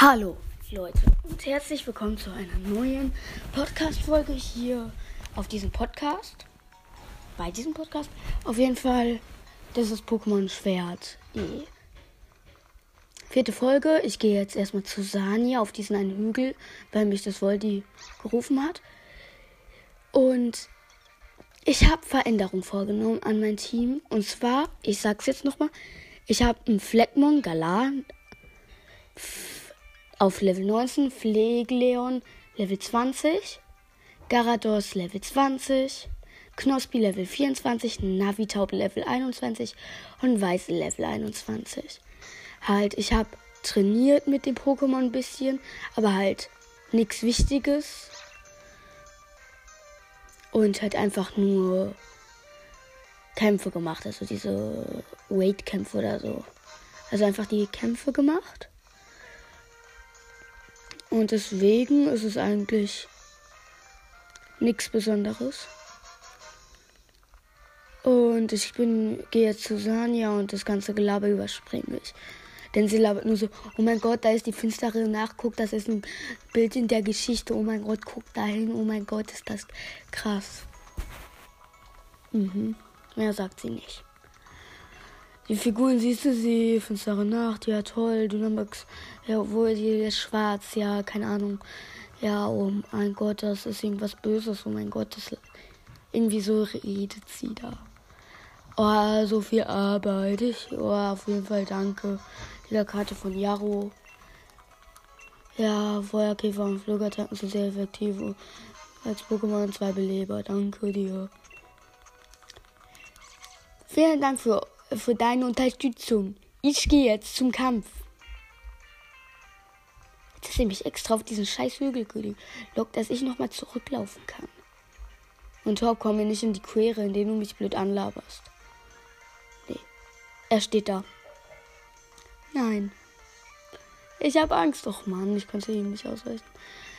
Hallo Leute und herzlich willkommen zu einer neuen Podcast-Folge hier auf diesem Podcast. Bei diesem Podcast. Auf jeden Fall, das ist Pokémon Schwert E. Vierte Folge. Ich gehe jetzt erstmal zu Sania auf diesen einen Hügel, weil mich das Voldi gerufen hat. Und ich habe Veränderungen vorgenommen an mein Team. Und zwar, ich sag's jetzt nochmal, ich habe einen Fleckmon Galar auf Level 19, Pflegeleon Level 20, Garados Level 20, Knospi Level 24, Navitaub Level 21 und Weiße Level 21. Halt, ich habe trainiert mit dem Pokémon ein bisschen, aber halt nichts Wichtiges. Und halt einfach nur Kämpfe gemacht, also diese Weight-Kämpfe oder so. Also einfach die Kämpfe gemacht. Und deswegen ist es eigentlich nichts Besonderes. Und ich bin, gehe jetzt zu Sanja und das ganze Gelaber überspringe ich. Denn sie labert nur so, oh mein Gott, da ist die finstere Nacht, guck, das ist ein Bild in der Geschichte, oh mein Gott, guck dahin, oh mein Gott, ist das krass. Mhm, mehr sagt sie nicht. Die Figuren siehst du sie, finstere Nacht, ja toll, Dynamax, ja, obwohl sie ist schwarz, ja, keine Ahnung. Ja, oh mein Gott, das ist irgendwas Böses, oh mein Gott, das irgendwie so redet sie da. Oh, so viel Arbeit. Ich, oh, auf jeden Fall danke. Die Karte von Yaro. Ja, Feuerkäfer und Flügerattacken sind sehr effektiv. Als Pokémon zwei Beleber. Danke dir. Vielen Dank für für deine Unterstützung. Ich gehe jetzt zum Kampf. Jetzt ist nämlich extra auf diesen scheiß Hügel gelockt, dass ich nochmal zurücklaufen kann. Und Torb, komm mir nicht in die Quere, indem du mich blöd anlaberst. Nee. Er steht da. Nein. Ich habe Angst. Och Mann, ich konnte ihm nicht ausweichen.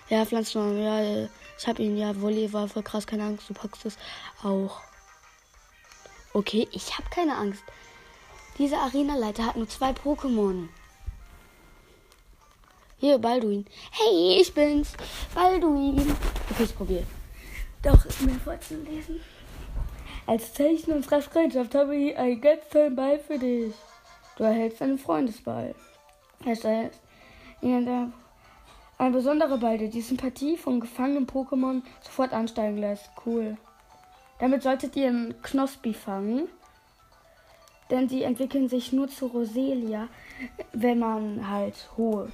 Ja, Pflanzen, ja, ich habe ihn, ja, Volley war voll krass, keine Angst, du packst es auch. Okay, ich habe keine Angst. Dieser Arenaleiter hat nur zwei Pokémon. Hier, Balduin. Hey, ich bin's. Balduin. Okay, ich probiere. Doch, mir vorzulesen. Als Zeichen unserer Freundschaft habe ich einen ganz tollen Ball für dich. Du erhältst einen Freundesball. Es ist ein besonderer Ball, der die Sympathie von gefangenen Pokémon sofort ansteigen lässt. Cool. Damit solltet ihr einen Knospi fangen. Denn sie entwickeln sich nur zu Roselia, wenn man halt hohe.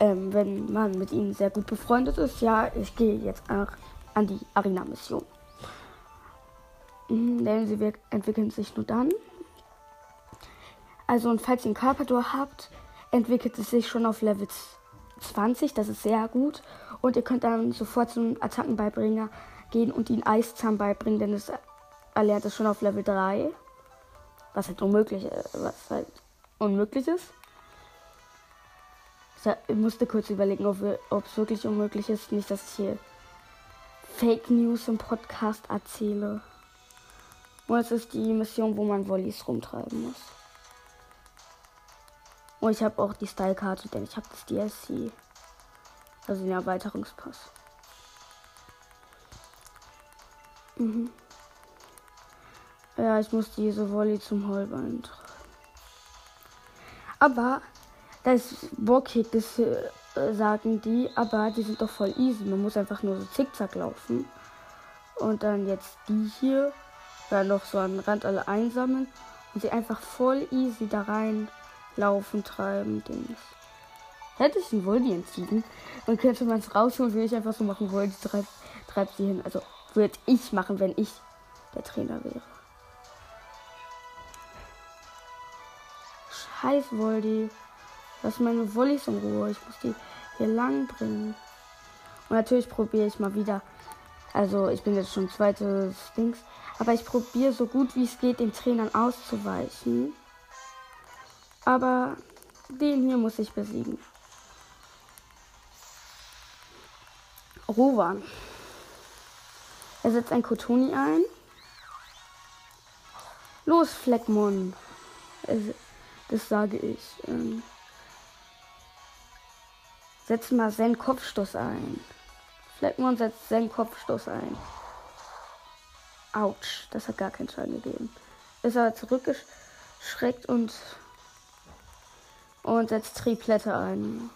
Ähm, wenn man mit ihnen sehr gut befreundet ist. Ja, ich gehe jetzt an die Arena-Mission. Mhm, denn sie entwickeln sich nur dann. Also, und falls ihr einen Carpador habt, entwickelt es sich schon auf Level 20. Das ist sehr gut. Und ihr könnt dann sofort zum Attackenbeibringer gehen und ihn Eiszahn beibringen, denn es erlernt es schon auf Level 3. Was halt unmöglich, was halt unmöglich ist. Ich musste kurz überlegen, ob es wirklich unmöglich ist. Nicht, dass ich hier Fake News im Podcast erzähle. Und es ist die Mission, wo man Volleys rumtreiben muss. Und ich habe auch die Style-Karte, denn ich habe das DLC. Also den Erweiterungspass. Mhm. Ja, ich muss diese Volley zum tragen. Aber das bockig, das äh, sagen die, aber die sind doch voll easy. Man muss einfach nur so zickzack laufen. Und dann jetzt die hier, dann noch so an den Rand alle einsammeln und sie einfach voll easy da rein laufen, treiben, Dings. Hätte ich einen Voldy entschieden, dann könnte man es rausholen, würde ich einfach so machen, Voldy treibt, treibt sie hin. Also würde ich machen, wenn ich der Trainer wäre. Scheiß Voldy. Lass meine Volleys in Ruhe. Ich muss die hier lang bringen. Und natürlich probiere ich mal wieder. Also ich bin jetzt schon zweites Dings. Aber ich probiere so gut wie es geht, den Trainern auszuweichen. Aber den hier muss ich besiegen. Rowan. Er setzt ein Kotoni ein. Los, Fleckmon. Das sage ich. Ähm setzt mal seinen Kopfstoß ein. Fleckmon setzt seinen Kopfstoß ein. Autsch, das hat gar keinen Schaden gegeben. Ist aber zurückgeschreckt und und setzt Triplette ein.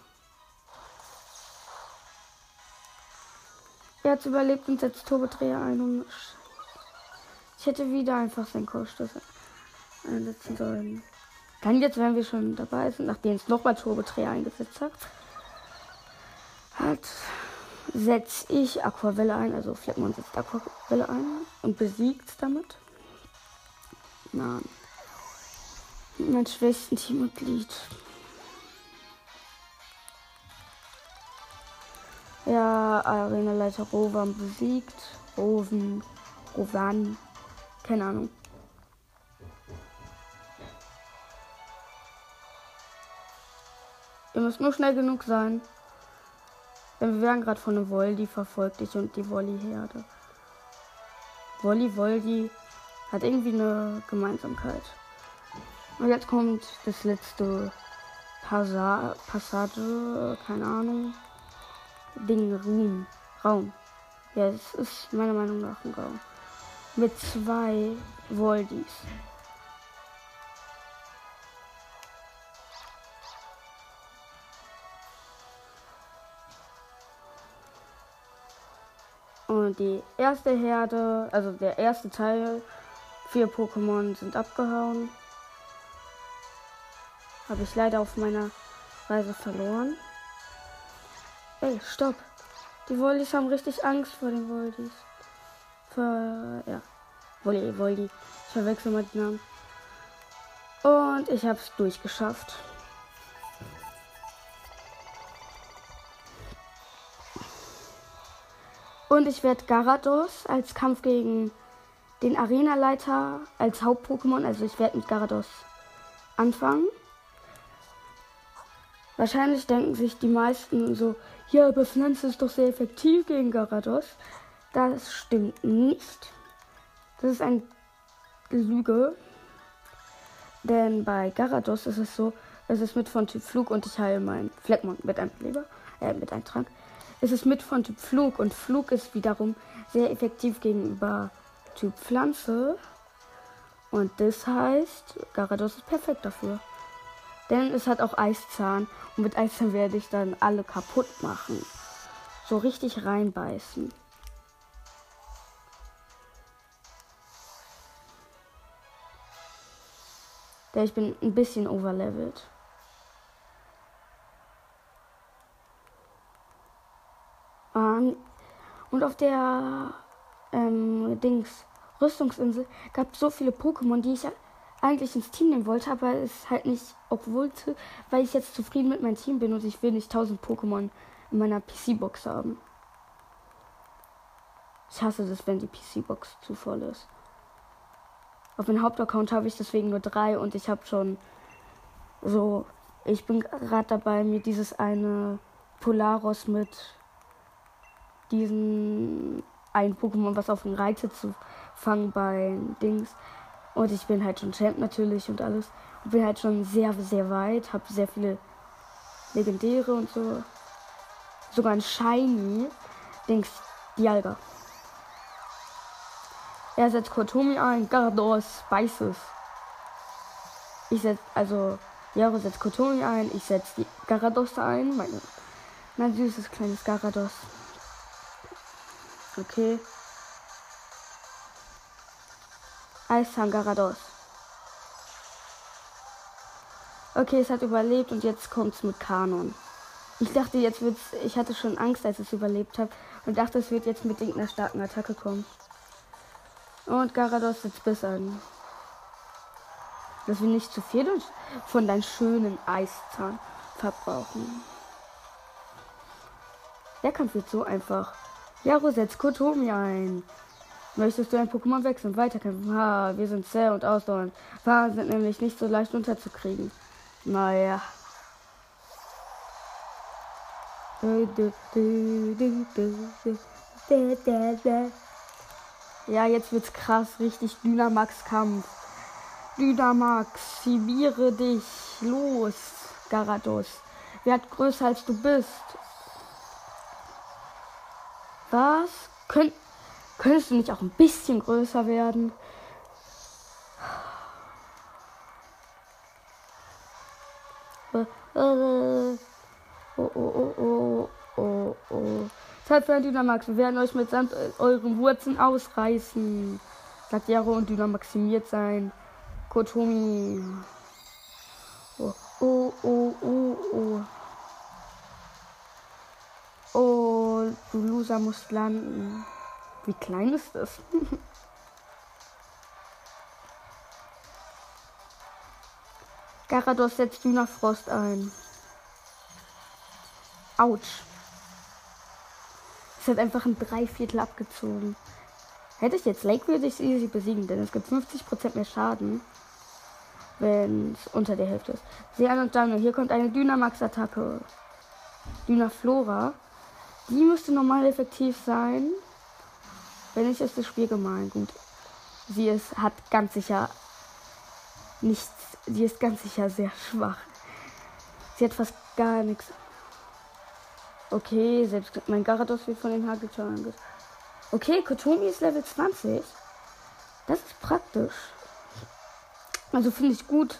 Er hat überlebt und setzt Turbodreher ein und ich hätte wieder einfach seinen Kopfstoß einsetzen sollen. Dann jetzt, wenn wir schon dabei sind, nachdem es nochmal Turbodreher eingesetzt hat, hat setze ich Aquavelle ein, also Fleckmon setzt Aquavelle ein und besiegt damit. Nein. Mein schwächsten Teammitglied. Ja, Arenaleiter Rovan besiegt. Roven. Rovan. Keine Ahnung. Ihr müsst nur schnell genug sein. Denn wir werden gerade von einem Voldi verfolgt, ich und die Wolli-Herde. Wolli, Voldi hat irgendwie eine Gemeinsamkeit. Und jetzt kommt das letzte Passa Passage, keine Ahnung. Ding, Ruhm, Raum. Ja, es ist meiner Meinung nach ein Raum. Mit zwei Voldis. Und die erste Herde, also der erste Teil, vier Pokémon sind abgehauen. Habe ich leider auf meiner Reise verloren. Ey, stopp. Die Wollis haben richtig Angst vor den Woldis. Für, ja. Wolli, Wolli. Ich verwechsel mal die Namen. Und ich habe es durchgeschafft. Und ich werde Garados als Kampf gegen den Arenaleiter als Haupt-Pokémon. Also ich werde mit Garados anfangen. Wahrscheinlich denken sich die meisten so, ja, aber Pflanze ist doch sehr effektiv gegen Garados. Das stimmt nicht. Das ist eine Lüge. Denn bei Garados ist es so, es ist mit von Typ Flug und ich heile meinen Fleckmon mit einem Leber, äh, mit einem Trank. Es ist mit von Typ Flug und Flug ist wiederum sehr effektiv gegenüber Typ Pflanze. Und das heißt, Garados ist perfekt dafür. Denn es hat auch Eiszahn und mit Eiszahn werde ich dann alle kaputt machen. So richtig reinbeißen. Denn ich bin ein bisschen overlevelt. Ähm, und auf der ähm, Dings Rüstungsinsel gab es so viele Pokémon, die ich eigentlich ins Team nehmen wollte, aber es halt nicht wollte, weil ich jetzt zufrieden mit meinem Team bin und ich will nicht 1000 Pokémon in meiner PC-Box haben. Ich hasse das, wenn die PC-Box zu voll ist. Auf meinem Hauptaccount habe ich deswegen nur drei und ich habe schon so, ich bin gerade dabei, mir dieses eine Polaros mit diesen ein Pokémon, was auf den Reiter zu fangen bei Dings. Und ich bin halt schon Champ natürlich und alles. Und bin halt schon sehr, sehr weit. Habe sehr viele Legendäre und so. Sogar ein Shiny. Dings, Dialga. Er setzt Kotomi ein, Gardos, Spices. Ich setze, also, Jaro setzt Kotomi ein, ich setze die Garados ein, meine, mein süßes kleines Garados. Okay. Eishang Garados. Okay, es hat überlebt und jetzt kommt es mit Kanon. Ich dachte, jetzt wird's. Ich hatte schon Angst, als es überlebt habe und dachte, es wird jetzt mit irgendeiner starken Attacke kommen. Und Garados setzt bis an. Dass wir nicht zu viel von deinem schönen Eiszahn verbrauchen. Der Kampf wird so einfach. Jaro setzt Kotomi ein. Möchtest du ein Pokémon wechseln? Weiterkämpfen? Ha, wir sind zäh und ausdauernd. Waren sind nämlich nicht so leicht unterzukriegen. Naja. Ja, jetzt wird's krass. Richtig Dynamax-Kampf. Dynamax, sibiere dich. Los, Garados. Werd größer als du bist. Was? Könnt, könntest du nicht auch ein bisschen größer werden? Äh, äh, oh, oh, oh, oh, oh, oh. Zeit für ein Dynamax. Wir werden euch mit Sand äh, euren Wurzeln ausreißen. Sagt Jaro und Dynamaximiert sein. Kotomi. Oh, oh, oh, oh, oh. Oh, du Loser musst landen. Wie klein ist das? Garados setzt Dünafrost ein. Autsch. Es hat einfach ein Dreiviertel abgezogen. Hätte ich jetzt Lake, würde ich es easy besiegen, denn es gibt 50% mehr Schaden, wenn es unter der Hälfte ist. Sean und Jungle, hier kommt eine Dynamax-Attacke. Dynaflora. Die müsste normal effektiv sein. Wenn nicht, ist das Spiel gemein. Gut. Sie ist, hat ganz sicher nichts. Sie ist ganz sicher sehr schwach. Sie hat fast gar nichts. Okay, selbst mein Garados wird von den Hagelschalen Okay, Kotomi ist Level 20. Das ist praktisch. Also finde ich gut,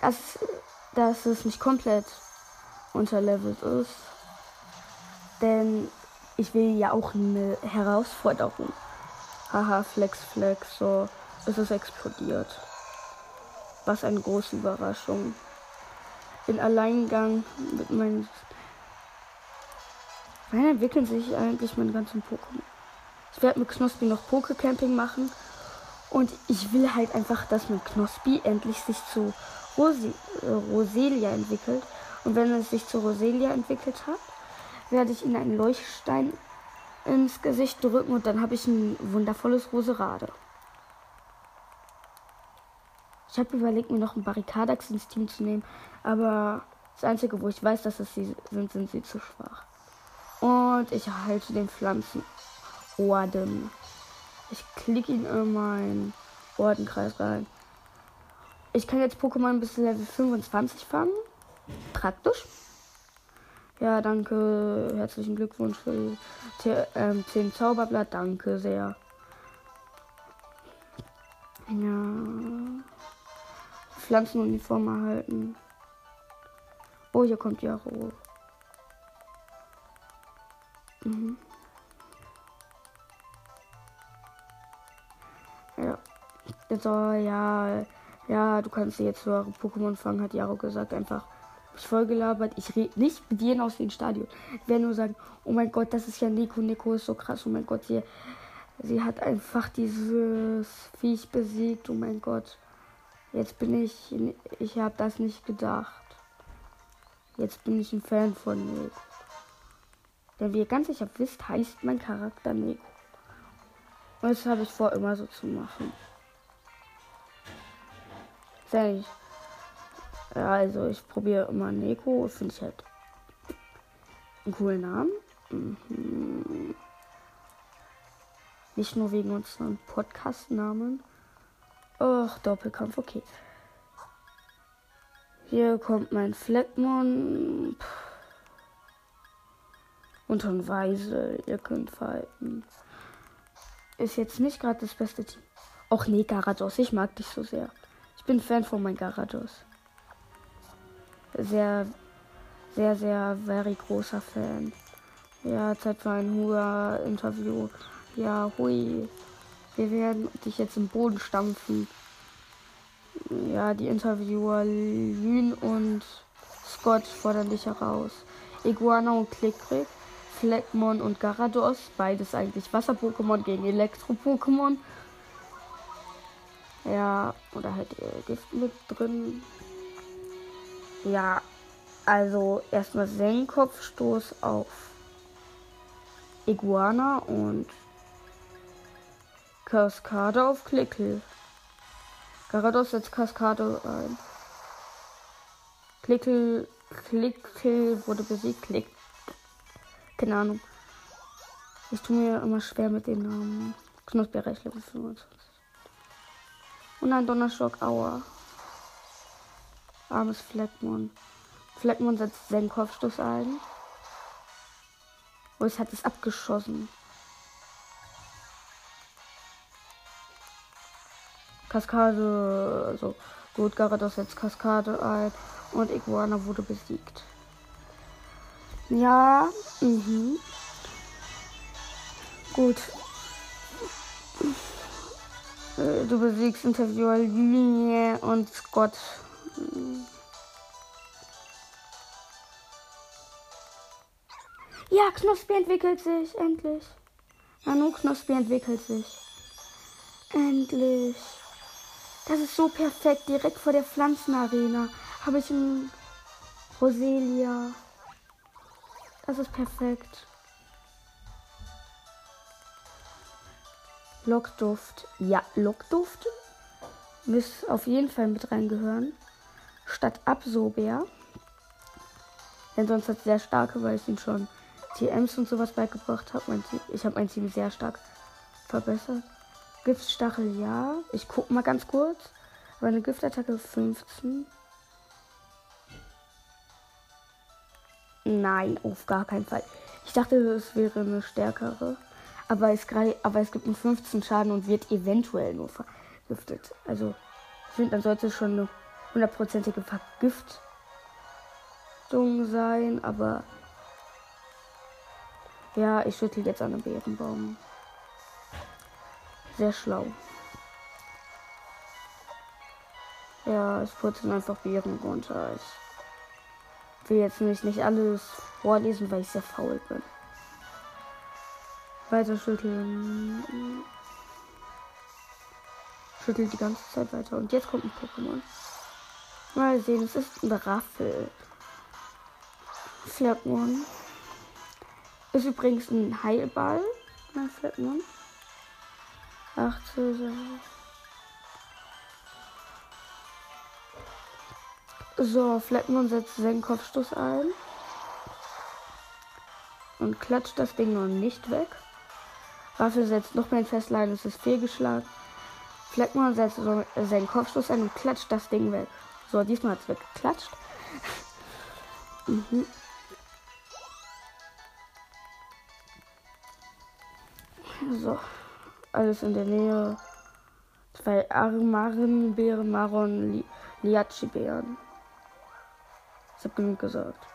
dass, dass es nicht komplett unterlevelt ist. Denn ich will ja auch eine Herausforderung. Haha, Flex, Flex, so. Es ist explodiert. Was eine große Überraschung. In Alleingang mit meinen Wann entwickeln sich eigentlich meine ganzen Pokémon? Ich werde mit Knospi noch Pokecamping machen. Und ich will halt einfach, dass mein Knospi endlich sich zu Rose äh, Roselia entwickelt. Und wenn es sich zu Roselia entwickelt hat, werde ich ihnen einen Leuchtstein ins Gesicht drücken und dann habe ich ein wundervolles Roserade. Ich habe überlegt, mir noch ein Barrikadax ins Team zu nehmen, aber das Einzige, wo ich weiß, dass es sie sind, sind sie zu schwach. Und ich erhalte den Pflanzenorden. Ich klicke ihn in meinen Ordenkreis rein. Ich kann jetzt Pokémon bis Level 25 fangen. Praktisch. Ja, danke. Herzlichen Glückwunsch für die, ähm, 10 Zauberblatt. Danke sehr. Ja. Pflanzenuniform erhalten. Oh, hier kommt Jaro. Mhm. Ja. So, ja. Ja, du kannst jetzt höhere Pokémon fangen, hat Jaro gesagt. Einfach ich voll gelabert. Ich rede nicht mit jedem aus dem Stadion. Ich werde nur sagen, oh mein Gott, das ist ja Nico. Nico ist so krass. Oh mein Gott, sie, sie hat einfach dieses Viech besiegt. Oh mein Gott. Jetzt bin ich, ich habe das nicht gedacht. Jetzt bin ich ein Fan von Nico. Denn wie ihr ganz sicher wisst, heißt mein Charakter Neko. Und das habe ich vor, immer so zu machen. Sehr. Ja, also ich probiere immer Neko. Finde ich halt einen coolen Namen. Mhm. Nicht nur wegen unseren Podcast-Namen. Ach, Doppelkampf, okay. Hier kommt mein Fleckmon. Und schon Weise, ihr könnt fighten. Ist jetzt nicht gerade das beste Team. Och nee, Garados, ich mag dich so sehr. Ich bin Fan von meinem Garados. Sehr, sehr, sehr, very großer Fan. Ja, Zeit für ein Hua-Interview. Ja, hui. Wir werden dich jetzt im Boden stampfen. Ja, die Interviewer Lün und Scott fordern dich heraus. Iguana und Klickrick Fleckmon und Garados. Beides eigentlich Wasser-Pokémon gegen Elektro-Pokémon. Ja, oder halt äh, Gift mit drin. Ja, also erstmal Senkkopfstoß auf Iguana und Kaskade auf Klickel. Garados setzt Kaskade ein. Klickel, Klickel wurde besiegt. Klick, keine Ahnung. Ich tue mir immer schwer mit den Namen. Knusperreich Level 25. Und ein Donnerschock, aua. Armes Fleckmon. Fleckmon setzt seinen Kopfstoß ein. Oh, es hat es abgeschossen. Kaskade, also gut, Garados setzt Kaskade ein und Iguana wurde besiegt. Ja, mhm. Gut. Äh, du besiegst Interviewer Linie und Scott. Ja, Knospi entwickelt sich, endlich. Nanu Knospi entwickelt sich. Endlich. Das ist so perfekt. Direkt vor der Pflanzenarena habe ich ein Roselia. Das ist perfekt. Lockduft. Ja, Lockduft müsste auf jeden Fall mit reingehören. Statt Absober. Denn sonst hat sehr starke, weil ich ihn schon TMs und sowas beigebracht habe. Ich habe mein Team sehr stark verbessert. Giftstachel ja. Ich guck mal ganz kurz. Aber eine Giftattacke 15. Nein, auf gar keinen Fall. Ich dachte, es wäre eine stärkere. Aber es, aber es gibt einen 15 Schaden und wird eventuell nur vergiftet. Also, ich finde, dann sollte es schon eine hundertprozentige Vergiftung sein. Aber ja, ich schüttel jetzt an einem Bärenbaum. Sehr schlau. Ja, es putzen einfach Beeren runter. Ich will jetzt nämlich nicht alles vorlesen, weil ich sehr faul bin. Weiter schütteln. Schüttelt die ganze Zeit weiter. Und jetzt kommt ein Pokémon. Mal sehen, es ist ein Raffel. Flirtmon. Ist übrigens ein Heilball. Mein Flirtmon. 18. So, Fleckmon setzt seinen Kopfstoß ein. Und klatscht das Ding noch nicht weg. Raffel setzt noch mehr ein Festlein, es ist fehlgeschlagen. Fleckmon setzt seinen Kopfstoß ein und klatscht das Ding weg. So, diesmal hat es weggeklatscht. mhm. So alles in der Nähe. Zwei Armarenbeeren, Maron, Li Liachi-Beeren. Ich habe genug gesagt.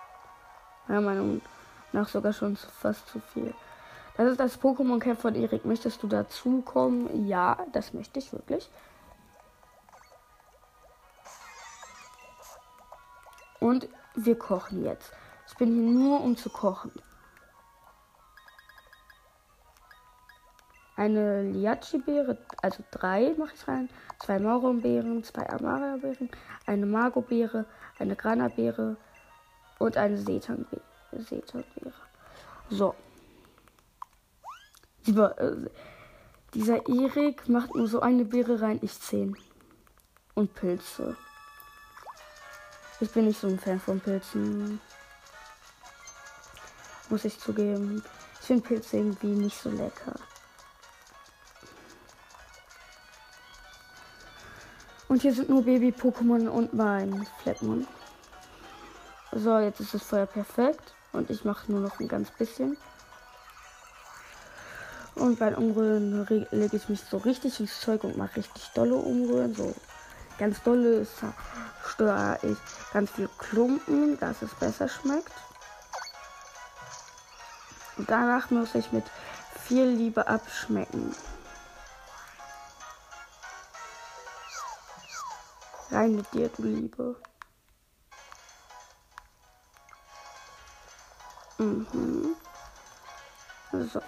Meiner Meinung nach sogar schon fast zu viel. Das ist das Pokémon Camp von Erik. Möchtest du dazukommen? Ja, das möchte ich wirklich. Und wir kochen jetzt. Ich bin hier nur, um zu kochen. eine Liachi-Beere, also drei mache ich rein, zwei Mauron-Beeren, zwei Amaria-Beeren, eine Mago-Beere, eine Grana-Beere und eine Setan-Beere. So. Lieber, äh, dieser Erik macht nur so eine Beere rein, ich zehn. Und Pilze. Ich bin nicht so ein Fan von Pilzen. Muss ich zugeben. Ich finde Pilze irgendwie nicht so lecker. Und hier sind nur Baby-Pokémon und mein Flatmon. So, jetzt ist das Feuer perfekt. Und ich mache nur noch ein ganz bisschen. Und beim Umrühren lege ich mich so richtig ins Zeug und mache richtig dolle Umrühren. So ganz dolle störe ich ganz viel Klumpen, dass es besser schmeckt. Und danach muss ich mit viel Liebe abschmecken. Rein mit dir, du Liebe. Mhm. So.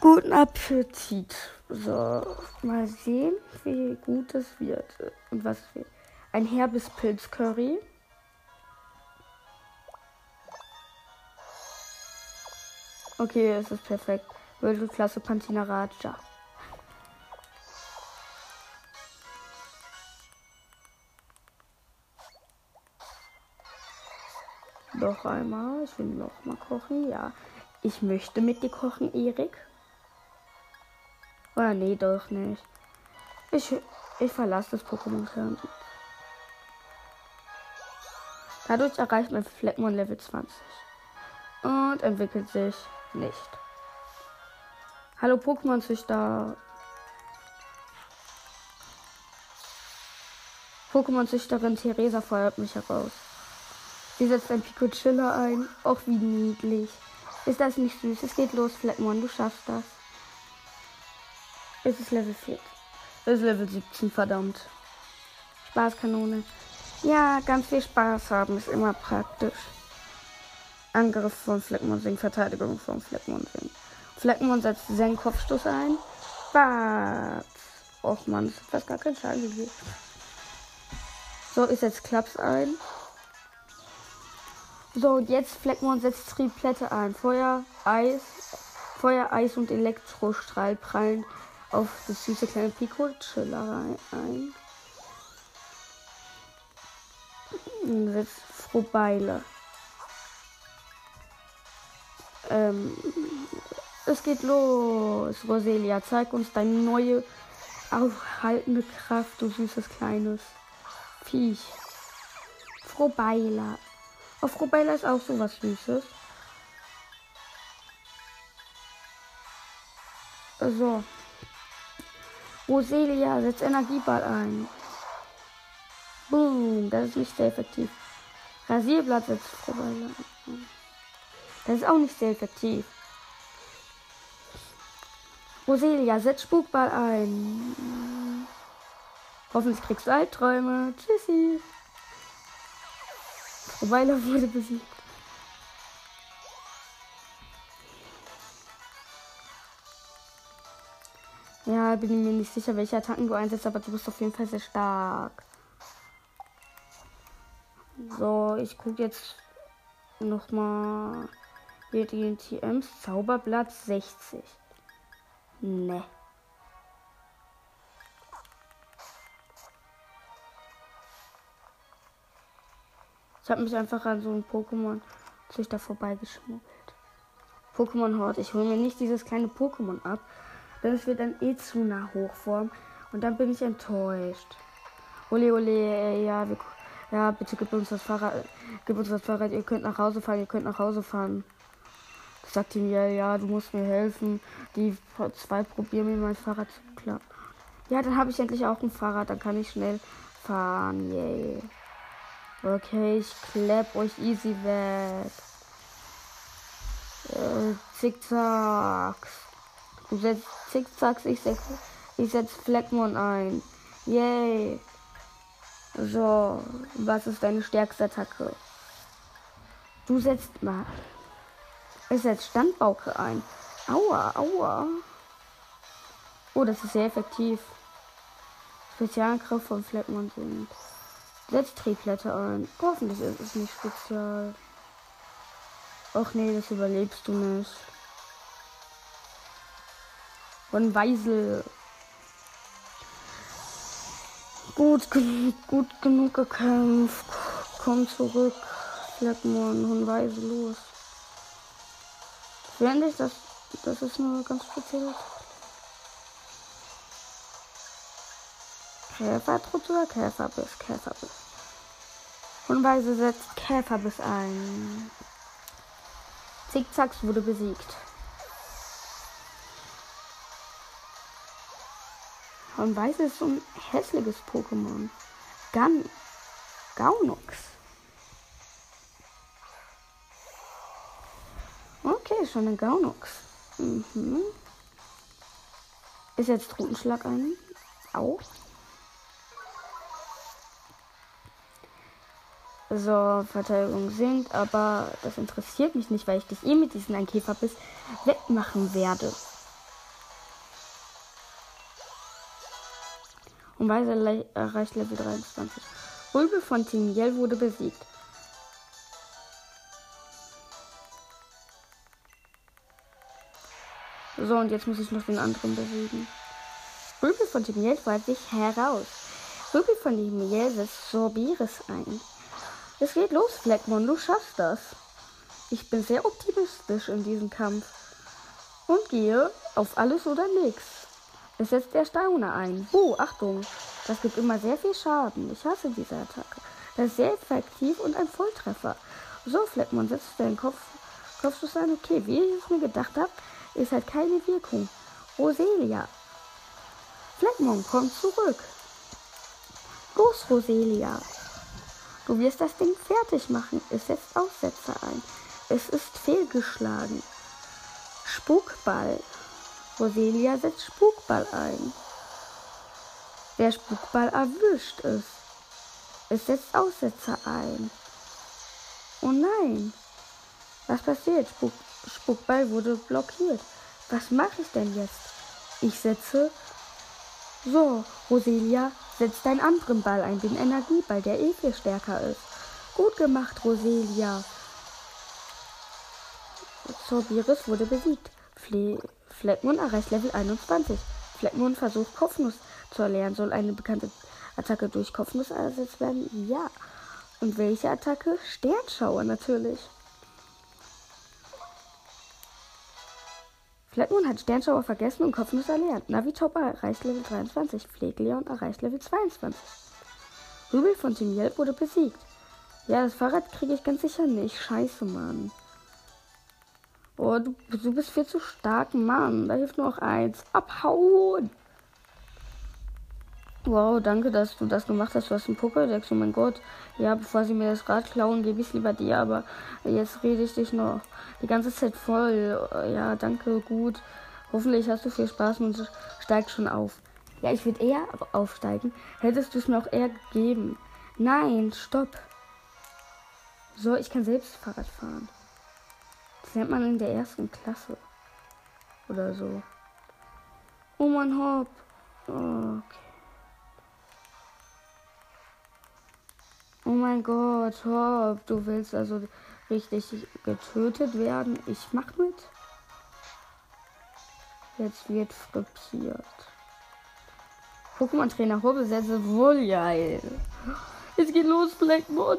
Guten Appetit. So, mal sehen, wie gut es wird. Und was wird. Ein herbes Pilzcurry. Okay, es ist perfekt. Klasse Pantina Raja. Noch einmal. Ich will noch mal kochen. Ja. Ich möchte mit dir kochen, Erik. Oder nee, doch nicht. Ich, ich verlasse das Pokémon Camp. Dadurch erreicht man Fleckmon Level 20 und entwickelt sich nicht. Hallo Pokémon-Züchter. Pokémon-Züchterin Theresa feuert mich heraus. Sie setzt ein Picochilla ein. Och, wie niedlich. Ist das nicht süß? Es geht los, Fleckmon, du schaffst das. Es ist Level 4. Es ist Level 17, verdammt. Spaßkanone. Ja, ganz viel Spaß haben ist immer praktisch. Angriff von Fleckmonsing, Verteidigung von Fleckmonsing. Fleckmon setzt seinen Kopfstoß ein. Was? Och man, das hat fast gar keinen Schaden gegeben. So, ich setze Klaps ein. So, und jetzt Fleckmon setzt Triplette ein. Feuer, Eis, Feuer, Eis und Elektrostrahl prallen auf das süße kleine Pico Chiller ein. Setzt Frobeile. Ähm, es geht los. Roselia, zeig uns deine neue aufhaltende Kraft, du süßes kleines Viech. Frobeila. Auf Frobeila ist auch so was Süßes. So. Roselia setzt Energieball ein. Boom, das ist nicht sehr effektiv. Rasierblatt setzt ein. Das ist auch nicht sehr effektiv. Roselia, setz Spukball ein. Hoffentlich kriegst du Albträume. Tschüssi. Weiler wurde besiegt. Ja, bin mir nicht sicher, welche Attacken du einsetzt, aber du bist auf jeden Fall sehr stark. So, ich gucke jetzt nochmal hier die TMs. Zauberblatt 60. Ne. Ich habe mich einfach an so ein Pokémon Züchter vorbeigeschmuggelt. Pokémon Hort. Ich hole mir nicht dieses kleine Pokémon ab, es wird dann eh zu nah Hochform und dann bin ich enttäuscht. Ole, ole, ja, wir, ja, bitte gib uns das Fahrrad, gib uns das Fahrrad, ihr könnt nach Hause fahren, ihr könnt nach Hause fahren sagt ihm, ja, ja, du musst mir helfen. Die zwei probieren mir mein Fahrrad zu klappen. Ja, dann habe ich endlich auch ein Fahrrad, dann kann ich schnell fahren. Yay. Okay, ich klepp euch easy weg. Äh, Zickzacks. Du setzt Zickzacks, ich setz, ich setz Fleckmon ein. Yay. So, was ist deine stärkste Attacke? Du setzt mal. Es setzt Standbauke ein. Aua, aua. Oh, das ist sehr effektiv. Spezialangriff von Fleckmann sind. Setzt Trieblätter ein. Hoffentlich ist es nicht spezial. Och nee, das überlebst du nicht. Von Weisel. Gut, genug, gut genug gekämpft. Komm zurück. Fleckmann und Weisel los. Finde ich, das, das ist nur ganz speziell. Käfertruppe oder Käferbiss? Käferbiss. Hunweise setzt Käferbiss ein. Zickzacks wurde besiegt. Hunweise ist so ein hässliches Pokémon. Gan Gaunux. Okay, schon ein Gaunux. Mhm. Ist jetzt Rutenschlag ein? Auch. So, Verteidigung sinkt, aber das interessiert mich nicht, weil ich dich eh mit diesem ein Käferbiss wegmachen werde. Und Weise erreicht Level 23. Rübel von Timiel wurde besiegt. So, und jetzt muss ich noch den anderen bewegen. Rübel von dem Miel fällt sich heraus. Rübel von dem Miel setzt Sorbiris ein. Es geht los, Fleckmon, du schaffst das. Ich bin sehr optimistisch in diesem Kampf. Und gehe auf alles oder nichts. Es setzt der Stauner ein. Oh, Achtung. Das gibt immer sehr viel Schaden. Ich hasse diese Attacke. Das ist sehr effektiv und ein Volltreffer. So, Fleckmon, setzt deinen Kopf, Kopfschuss ein. Okay, wie ich es mir gedacht habe, ist halt keine Wirkung. Roselia. Fleckmon, komm zurück. Los, Roselia. Du wirst das Ding fertig machen. Es setzt Aussetzer ein. Es ist fehlgeschlagen. Spukball. Roselia setzt Spukball ein. Der Spukball erwischt es. Es setzt Aussetzer ein. Oh nein. Was passiert? Spuk Spukball wurde blockiert. Was mache ich denn jetzt? Ich setze. So, Roselia, setz deinen anderen Ball ein, den Energieball, der eh viel stärker ist. Gut gemacht, Roselia. Zorbiris wurde besiegt. Fle Fleckmund erreicht Level 21. Fleckmund versucht Kopfnuss zu erlernen. Soll eine bekannte Attacke durch Kopfnuss ersetzt werden? Ja. Und welche Attacke? Sternschauer natürlich. Fleckmund hat Sternschauer vergessen und Kopfnuss erlernt. Navitopper erreicht Level 23. Pflegeleon erreicht Level 22. Rübel von Team Yelp wurde besiegt. Ja, das Fahrrad kriege ich ganz sicher nicht. Scheiße, Mann. Oh, du, du bist viel zu stark, Mann. Da hilft nur noch eins. Abhauen! Wow, danke, dass du das gemacht hast. Du hast einen Pokédex. Oh mein Gott. Ja, bevor sie mir das Rad klauen, gebe ich es lieber dir. Aber jetzt rede ich dich noch die ganze Zeit voll. Ja, danke, gut. Hoffentlich hast du viel Spaß und steigst schon auf. Ja, ich würde eher aufsteigen. Hättest du es mir auch eher gegeben. Nein, stopp. So, ich kann selbst Fahrrad fahren. Lernt man in der ersten Klasse. Oder so. Oh mein Hop. Okay. Oh mein Gott, Hop. Du willst also richtig getötet werden. Ich mach mit. Jetzt wird frappiert. Pokémon-Trainer Hobel setze wohl geil. Jetzt geht los, Blackmon.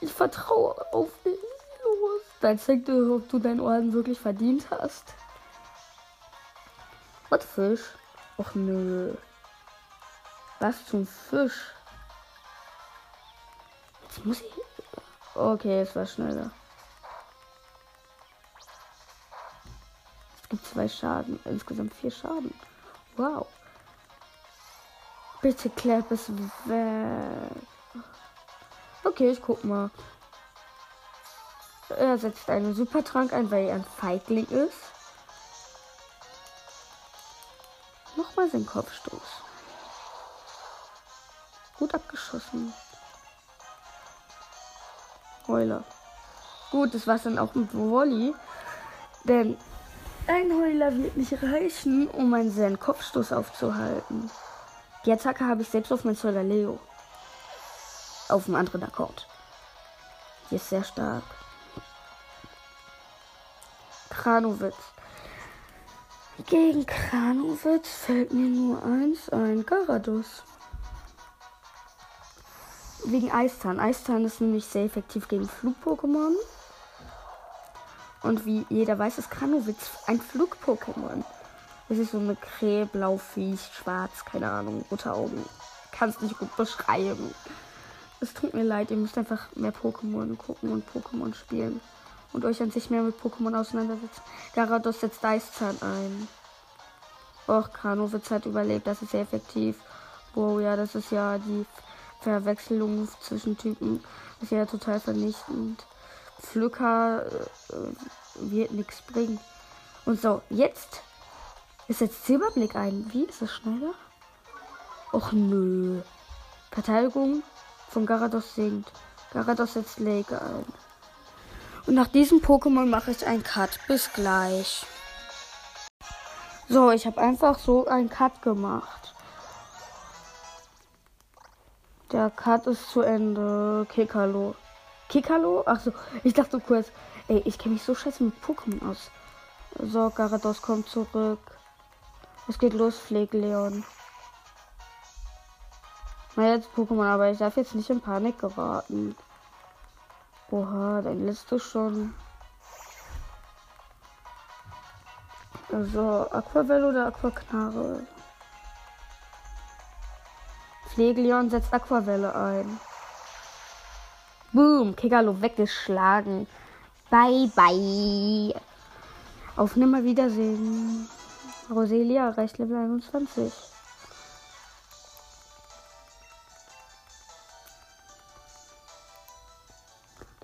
Ich vertraue auf dich. Dann zeig dir, ob du deinen Orden wirklich verdient hast. Was Fisch? Och nö. Was zum Fisch? Jetzt muss ich. Okay, es war schneller. Es gibt zwei Schaden. Insgesamt vier Schaden. Wow. Bitte klappt es weg. Okay, ich guck mal. Er setzt einen Supertrank ein, weil er ein Feigling ist. Nochmal sein Kopfstoß. Gut abgeschossen. Heuler. Gut, das war's dann auch mit Volley. Denn ein Heuler wird nicht reichen, um einen Zen Kopfstoß aufzuhalten. Die Attacke habe ich selbst auf mein Leo. Auf dem anderen Akkord. Die ist sehr stark. Kranowitz. Gegen Kranowitz fällt mir nur eins ein. Garados. Wegen Eistan. Eistan ist nämlich sehr effektiv gegen Flug-Pokémon. Und wie jeder weiß, ist Kranowitz ein Flug-Pokémon. Es ist so eine Krähe, blau, Viech, schwarz, keine Ahnung, rote Augen. Kann es nicht gut beschreiben. Es tut mir leid, ihr müsst einfach mehr Pokémon gucken und Pokémon spielen. Und euch an sich mehr mit Pokémon auseinandersetzen. Garados setzt Eiszahn ein. Och, Kranowitz hat überlebt, das ist sehr effektiv. Wow, ja, das ist ja die Verwechslung zwischen Typen. Das ist ja total vernichtend. Pflücker äh, wird nichts bringen. Und so, jetzt ist jetzt Silberblick ein. Wie ist das schneller? Och nö. Verteidigung von Garados sinkt. Garados setzt Lake ein. Und nach diesem Pokémon mache ich einen Cut. Bis gleich. So, ich habe einfach so einen Cut gemacht. Der Cut ist zu Ende. Kekalo. Kekalo? Achso, ich dachte kurz. Ey, ich kenne mich so scheiße mit Pokémon aus. So, Garados kommt zurück. Es geht los, Pflegeleon. Na jetzt Pokémon, aber ich darf jetzt nicht in Panik geraten. Oha, dein letztes schon. Also, Aquavelle oder Aquaknarre? Pflegeleon setzt Aquavelle ein. Boom, Kegalo weggeschlagen. Bye, bye. Auf Nimmerwiedersehen. Roselia erreicht Level 21.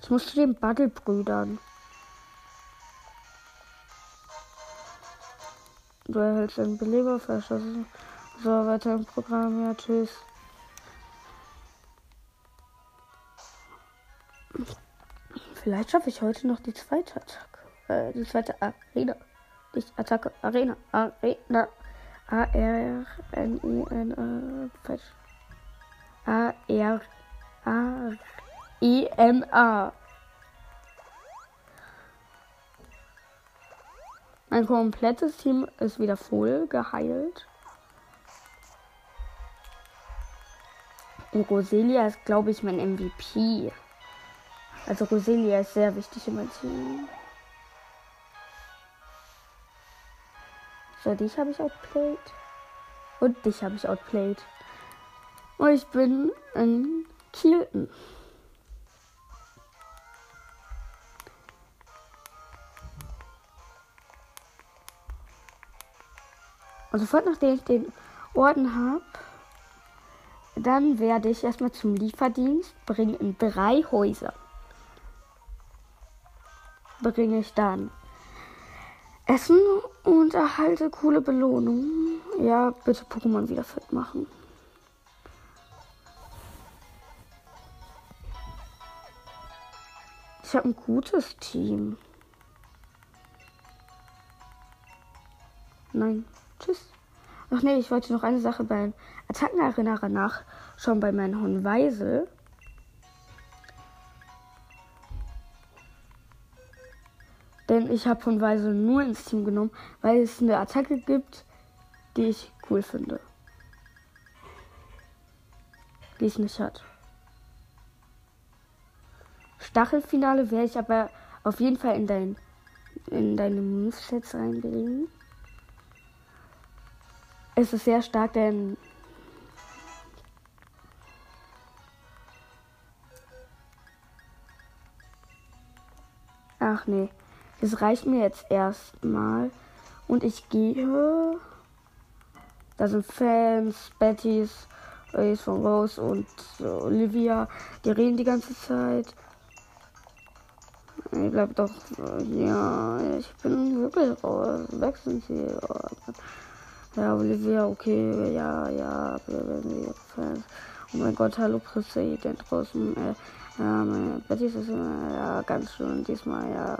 Ich muss zu den Battle-Brüdern. Du erhältst einen Beleber verschossen. So, weiter im Programm. Ja, tschüss. Vielleicht schaffe ich heute noch die zweite Attacke. Äh, die zweite Arena. Nicht Attacke, Arena. Arena. A-R-N-I-N-A. Falsch. A-R-A-I-N-A. Mein komplettes Team ist wieder voll geheilt. Und Roselia ist, glaube ich, mein MVP. Also Roselia ist sehr wichtig in meinem Team. So, dich habe ich outplayed. Und dich habe ich outplayed. Und ich bin in Kielten. Und sofort nachdem ich den Orden habe, dann werde ich erstmal zum Lieferdienst bringen in drei Häuser bringe ich dann Essen und erhalte coole Belohnungen. Ja, bitte Pokémon wieder fit machen. Ich habe ein gutes Team. Nein. Tschüss. Ach nee, ich wollte noch eine Sache beim Attackenerinnerer nachschauen bei meinem Hund Weisel. Denn ich habe von Weise nur ins Team genommen, weil es eine Attacke gibt, die ich cool finde. Die es nicht hat. Stachelfinale werde ich aber auf jeden Fall in dein in deine Movesets reinbringen. Es ist sehr stark, denn Ach nee. Das reicht mir jetzt erstmal. Und ich gehe. Da sind Fans, Bettys, Ace von Rose und Olivia. Die reden die ganze Zeit. Ich bleib doch. Ja, ich bin wirklich raus. Sind sie. Ja, Olivia, okay. Ja, ja. Wir werden Fans. Oh mein Gott, hallo Präsident draußen. Äh, ja, meine Betty ist äh, ja ganz schön diesmal, ja.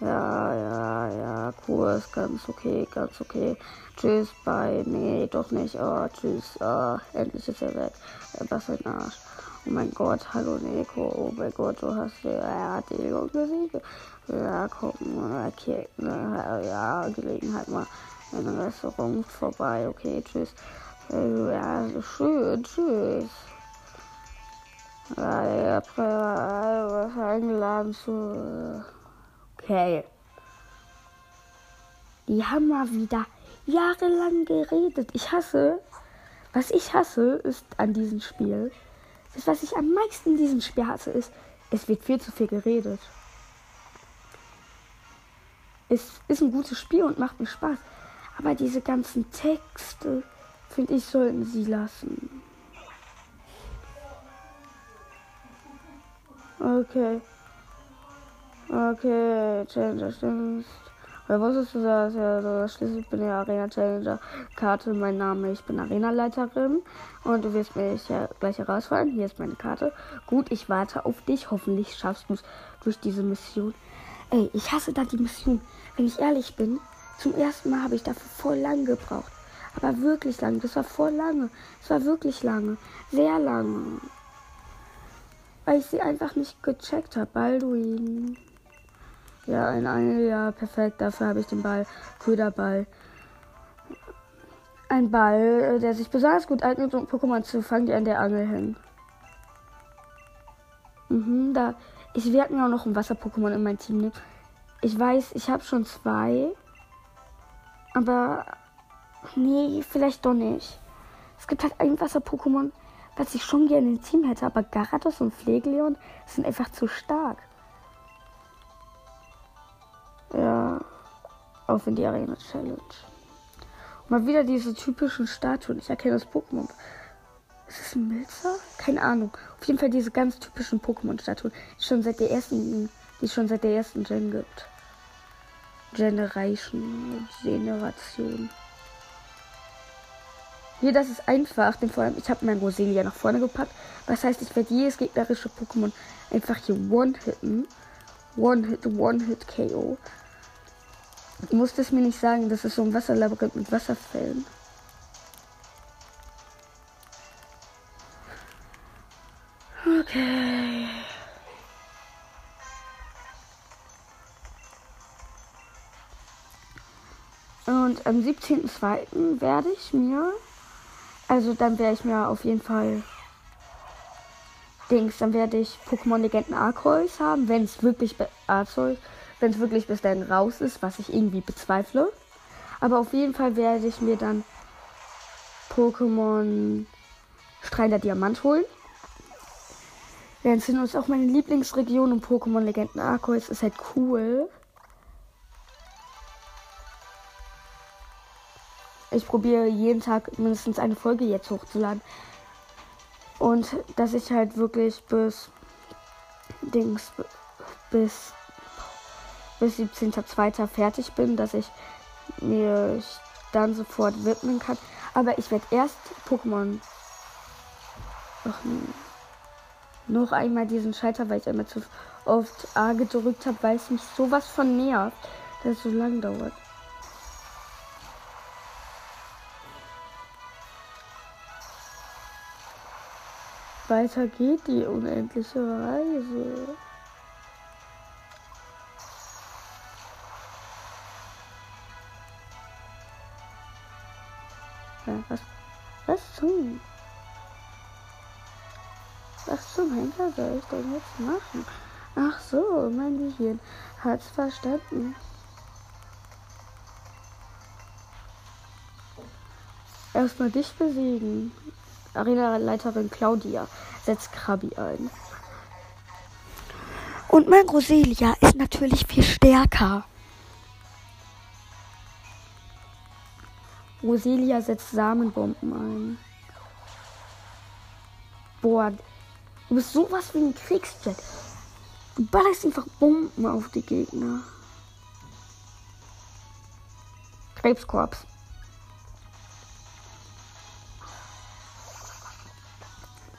Ja, ja, ja, Kurs, ganz okay, ganz okay. Tschüss, bye. Nee, doch nicht. Oh, tschüss. Oh, endlich ist er weg. Was ein Arsch. Oh mein Gott, hallo Nico. Oh mein Gott, du hast ja, er hat die gesiegt. Ja, komm, okay. Ja, Gelegenheit mal in ein Restaurant vorbei. Okay, tschüss. Ja, schön, tschüss. Ja, ich hab eingeladen zu. Okay. Die haben mal wieder jahrelang geredet. Ich hasse, was ich hasse, ist an diesem Spiel. Das, was ich am meisten in diesem Spiel hasse, ist, es wird viel zu viel geredet. Es ist ein gutes Spiel und macht mir Spaß. Aber diese ganzen Texte, finde ich, sollten sie lassen. Okay. Okay, Challenger stimmt. Oder wusstest du das? Ja, so, schließlich bin ich Arena Challenger. Karte, mein Name, ich bin Arenaleiterin. Und du wirst mich ja gleich herausfallen. Hier ist meine Karte. Gut, ich warte auf dich. Hoffentlich schaffst du es durch diese Mission. Ey, ich hasse da die Mission. Wenn ich ehrlich bin, zum ersten Mal habe ich dafür voll lang gebraucht. Aber wirklich lang. Das war voll lange. Das war wirklich lange. Sehr lange. Weil ich sie einfach nicht gecheckt habe. Balduin. Ja, ein Angel, ja, perfekt. Dafür habe ich den Ball. Köderball. Ein Ball, der sich besonders gut eignet, um Pokémon zu fangen, die an der Angel hängen. Mhm, da. Ich werde mir auch noch ein Wasser-Pokémon in mein Team nehmen. Ich weiß, ich habe schon zwei. Aber. Nee, vielleicht doch nicht. Es gibt halt ein Wasser-Pokémon, was ich schon gerne im Team hätte, aber Garados und Pflegeleon sind einfach zu stark. Ja, auf in die Arena Challenge. Mal wieder diese typischen Statuen. Ich erkenne das Pokémon. Ist es ein Milzer? Keine Ahnung. Auf jeden Fall diese ganz typischen Pokémon-Statuen, die schon seit der ersten, die schon seit der ersten Gen gibt. Generation, Generation. Hier, das ist einfach. Den vor allem, ich habe mein Roselia nach vorne gepackt. Was heißt, ich werde jedes gegnerische Pokémon einfach hier One-Hitten. One-Hit, One-Hit-KO. Du musst es mir nicht sagen, das ist so ein Wasserlabyrinth mit Wasserfällen. Am 17.02. werde ich mir, also dann werde ich mir auf jeden Fall Dings, dann werde ich Pokémon Legenden Arceus haben, wenn es wirklich Arceus, wenn es wirklich bis dahin raus ist, was ich irgendwie bezweifle. Aber auf jeden Fall werde ich mir dann Pokémon Strahler Diamant holen. Während Sinnoh ist auch meine Lieblingsregion und Pokémon Legenden Arceus ist halt cool. Ich probiere jeden Tag mindestens eine Folge jetzt hochzuladen. Und dass ich halt wirklich bis Dings bis bis 17.02. fertig bin, dass ich mir dann sofort widmen kann. Aber ich werde erst Pokémon. Ach, noch einmal diesen Schalter, weil ich einmal zu oft A gedrückt habe, weil es mich sowas von nervt, dass es so lang dauert. Weiter geht die unendliche Reise. Was, was zum? Was zum Henker soll ich denn jetzt machen? Ach so, mein Gehirn hat's verstanden. Erstmal dich besiegen. Arena-Leiterin Claudia setzt Krabi ein. Und mein Roselia ist natürlich viel stärker. Roselia setzt Samenbomben ein. Boah, du bist sowas wie ein Kriegsjet. Du ballerst einfach Bomben auf die Gegner. Krebskorps.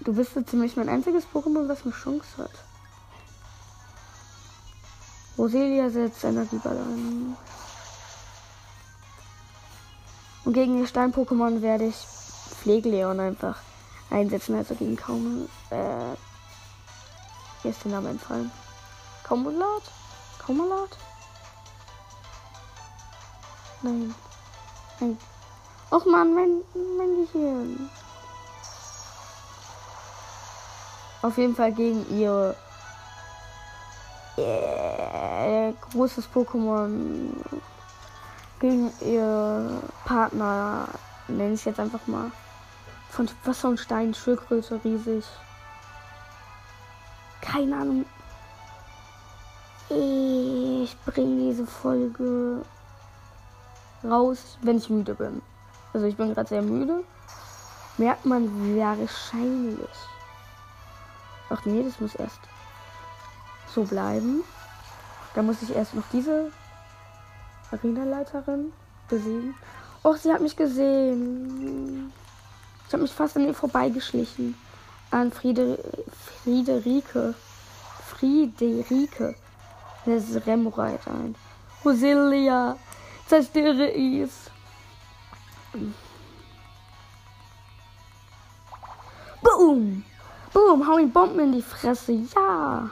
Du bist so ziemlich mein einziges Pokémon, was eine Chance hat. Roselia setzt Energieball ein. Und gegen die Stein-Pokémon werde ich Pflegeleon einfach einsetzen, also gegen kaum. Äh, hier ist der Name entfallen. Kaumulat? Kaumulat? Nein. Nein. Och man, mein, mein Gehirn. Auf jeden Fall gegen ihr äh, großes Pokémon gegen ihr Partner, nenne ich jetzt einfach mal. Von Wasser und Stein, Schildkröte, riesig. Keine Ahnung. Ich bringe diese Folge raus, wenn ich müde bin. Also ich bin gerade sehr müde. Merkt man wahrscheinlich. Ach nee, das muss erst so bleiben. Da muss ich erst noch diese Arenaleiterin besiegen. Och, sie hat mich gesehen. Ich habe mich fast an ihr vorbeigeschlichen. An Friede, Friederike. Friederike. Das ist Remreit ein. Roselia, zerstöre es. Boom! Boom, hau ihn Bomben in die Fresse. Ja!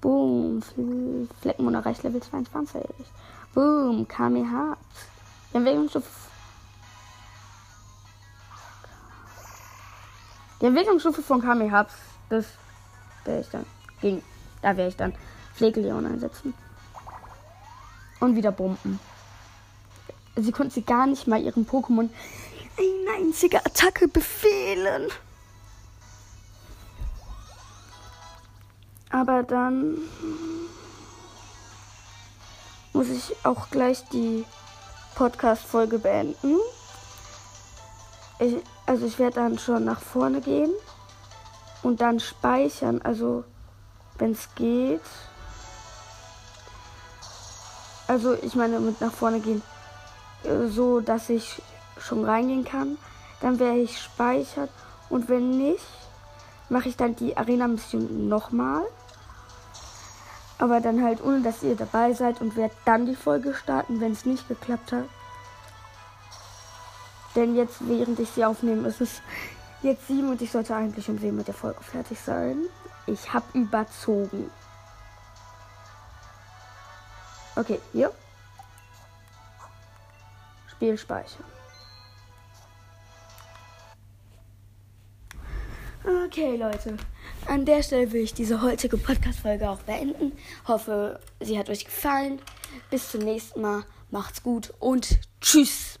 Boom, Fleckenmund erreicht Level 22. Boom, Kamehameha. Die Entwicklungsstufe. Die Entwicklungsstufe von Kamehameha, das wäre ich dann. Ging. Da wäre ich dann Pflegeleon einsetzen. Und wieder Bomben. Sie konnte sie gar nicht mal ihrem Pokémon eine einzige Attacke befehlen. Aber dann muss ich auch gleich die Podcast-Folge beenden. Ich, also ich werde dann schon nach vorne gehen und dann speichern. Also wenn es geht. Also ich meine mit nach vorne gehen, so dass ich schon reingehen kann. Dann werde ich speichern und wenn nicht, mache ich dann die Arena-Mission nochmal. Aber dann halt ohne, dass ihr dabei seid und werde dann die Folge starten, wenn es nicht geklappt hat. Denn jetzt, während ich sie aufnehme, ist es jetzt sieben und ich sollte eigentlich um sieben mit der Folge fertig sein. Ich habe überzogen. Okay, hier. Spiel speichern. Okay, Leute. An der Stelle will ich diese heutige Podcast-Folge auch beenden. Hoffe, sie hat euch gefallen. Bis zum nächsten Mal. Macht's gut und tschüss.